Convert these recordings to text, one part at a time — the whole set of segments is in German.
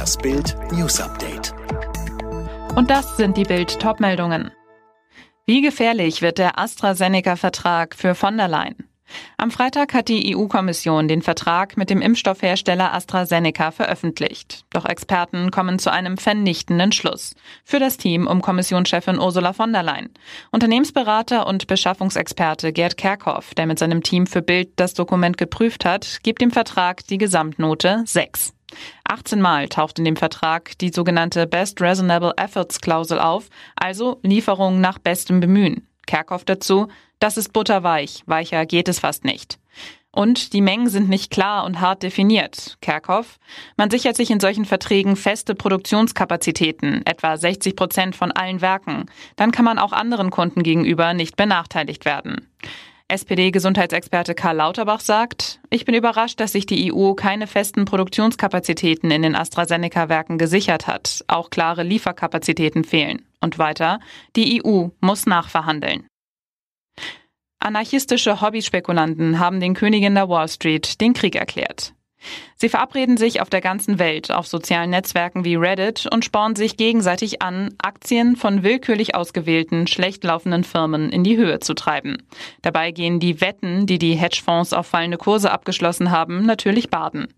Das Bild News Update. Und das sind die Bild Topmeldungen. Wie gefährlich wird der AstraZeneca-Vertrag für von der Leyen? Am Freitag hat die EU-Kommission den Vertrag mit dem Impfstoffhersteller AstraZeneca veröffentlicht. Doch Experten kommen zu einem vernichtenden Schluss. Für das Team um Kommissionschefin Ursula von der Leyen. Unternehmensberater und Beschaffungsexperte Gerd Kerkhoff, der mit seinem Team für Bild das Dokument geprüft hat, gibt dem Vertrag die Gesamtnote 6. 18 Mal taucht in dem Vertrag die sogenannte Best Reasonable Efforts Klausel auf, also Lieferung nach bestem Bemühen. Kerkhoff dazu, das ist butterweich, weicher geht es fast nicht. Und die Mengen sind nicht klar und hart definiert. Kerkhoff, man sichert sich in solchen Verträgen feste Produktionskapazitäten, etwa 60 Prozent von allen Werken. Dann kann man auch anderen Kunden gegenüber nicht benachteiligt werden. SPD-Gesundheitsexperte Karl Lauterbach sagt, ich bin überrascht, dass sich die EU keine festen Produktionskapazitäten in den AstraZeneca-Werken gesichert hat. Auch klare Lieferkapazitäten fehlen. Und weiter, die EU muss nachverhandeln. Anarchistische Hobbyspekulanten haben den Königin der Wall Street den Krieg erklärt. Sie verabreden sich auf der ganzen Welt auf sozialen Netzwerken wie Reddit und spornen sich gegenseitig an, Aktien von willkürlich ausgewählten, schlecht laufenden Firmen in die Höhe zu treiben. Dabei gehen die Wetten, die die Hedgefonds auf fallende Kurse abgeschlossen haben, natürlich baden.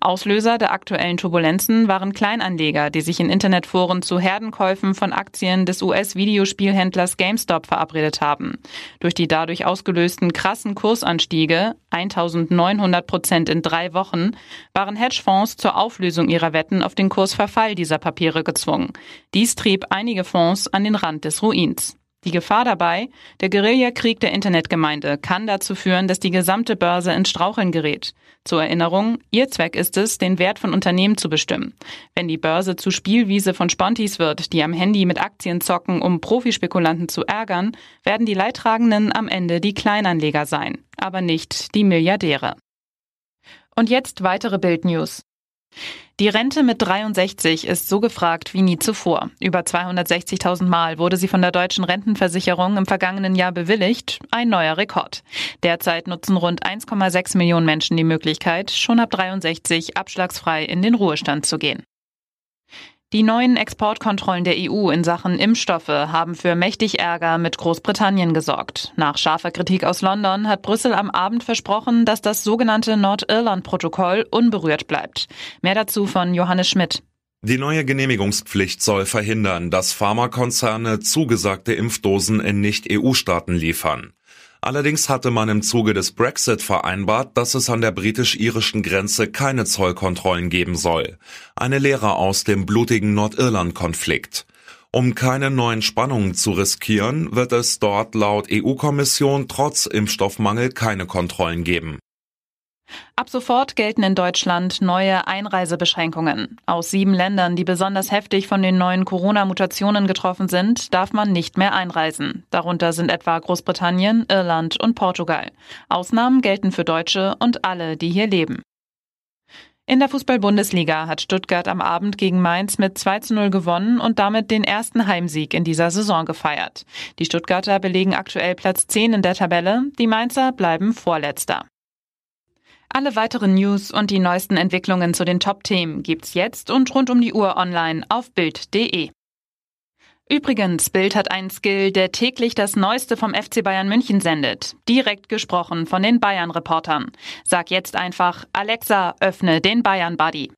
Auslöser der aktuellen Turbulenzen waren Kleinanleger, die sich in Internetforen zu Herdenkäufen von Aktien des US-Videospielhändlers GameStop verabredet haben. Durch die dadurch ausgelösten krassen Kursanstiege, 1900 Prozent in drei Wochen, waren Hedgefonds zur Auflösung ihrer Wetten auf den Kursverfall dieser Papiere gezwungen. Dies trieb einige Fonds an den Rand des Ruins. Die Gefahr dabei, der Guerillakrieg der Internetgemeinde kann dazu führen, dass die gesamte Börse ins Straucheln gerät. Zur Erinnerung, ihr Zweck ist es, den Wert von Unternehmen zu bestimmen. Wenn die Börse zu Spielwiese von Spontis wird, die am Handy mit Aktien zocken, um Profispekulanten zu ärgern, werden die Leidtragenden am Ende die Kleinanleger sein, aber nicht die Milliardäre. Und jetzt weitere Bildnews. Die Rente mit 63 ist so gefragt wie nie zuvor. Über 260.000 Mal wurde sie von der deutschen Rentenversicherung im vergangenen Jahr bewilligt. Ein neuer Rekord. Derzeit nutzen rund 1,6 Millionen Menschen die Möglichkeit, schon ab 63 abschlagsfrei in den Ruhestand zu gehen. Die neuen Exportkontrollen der EU in Sachen Impfstoffe haben für mächtig Ärger mit Großbritannien gesorgt. Nach scharfer Kritik aus London hat Brüssel am Abend versprochen, dass das sogenannte Nordirland-Protokoll unberührt bleibt. Mehr dazu von Johannes Schmidt. Die neue Genehmigungspflicht soll verhindern, dass Pharmakonzerne zugesagte Impfdosen in Nicht-EU-Staaten liefern. Allerdings hatte man im Zuge des Brexit vereinbart, dass es an der britisch-irischen Grenze keine Zollkontrollen geben soll. Eine Lehre aus dem blutigen Nordirland-Konflikt. Um keine neuen Spannungen zu riskieren, wird es dort laut EU-Kommission trotz Impfstoffmangel keine Kontrollen geben. Ab sofort gelten in Deutschland neue Einreisebeschränkungen. Aus sieben Ländern, die besonders heftig von den neuen Corona-Mutationen getroffen sind, darf man nicht mehr einreisen. Darunter sind etwa Großbritannien, Irland und Portugal. Ausnahmen gelten für Deutsche und alle, die hier leben. In der Fußball-Bundesliga hat Stuttgart am Abend gegen Mainz mit 2 zu 0 gewonnen und damit den ersten Heimsieg in dieser Saison gefeiert. Die Stuttgarter belegen aktuell Platz 10 in der Tabelle, die Mainzer bleiben Vorletzter. Alle weiteren News und die neuesten Entwicklungen zu den Top-Themen gibt's jetzt und rund um die Uhr online auf Bild.de. Übrigens, Bild hat einen Skill, der täglich das Neueste vom FC Bayern München sendet. Direkt gesprochen von den Bayern-Reportern. Sag jetzt einfach, Alexa, öffne den Bayern-Buddy.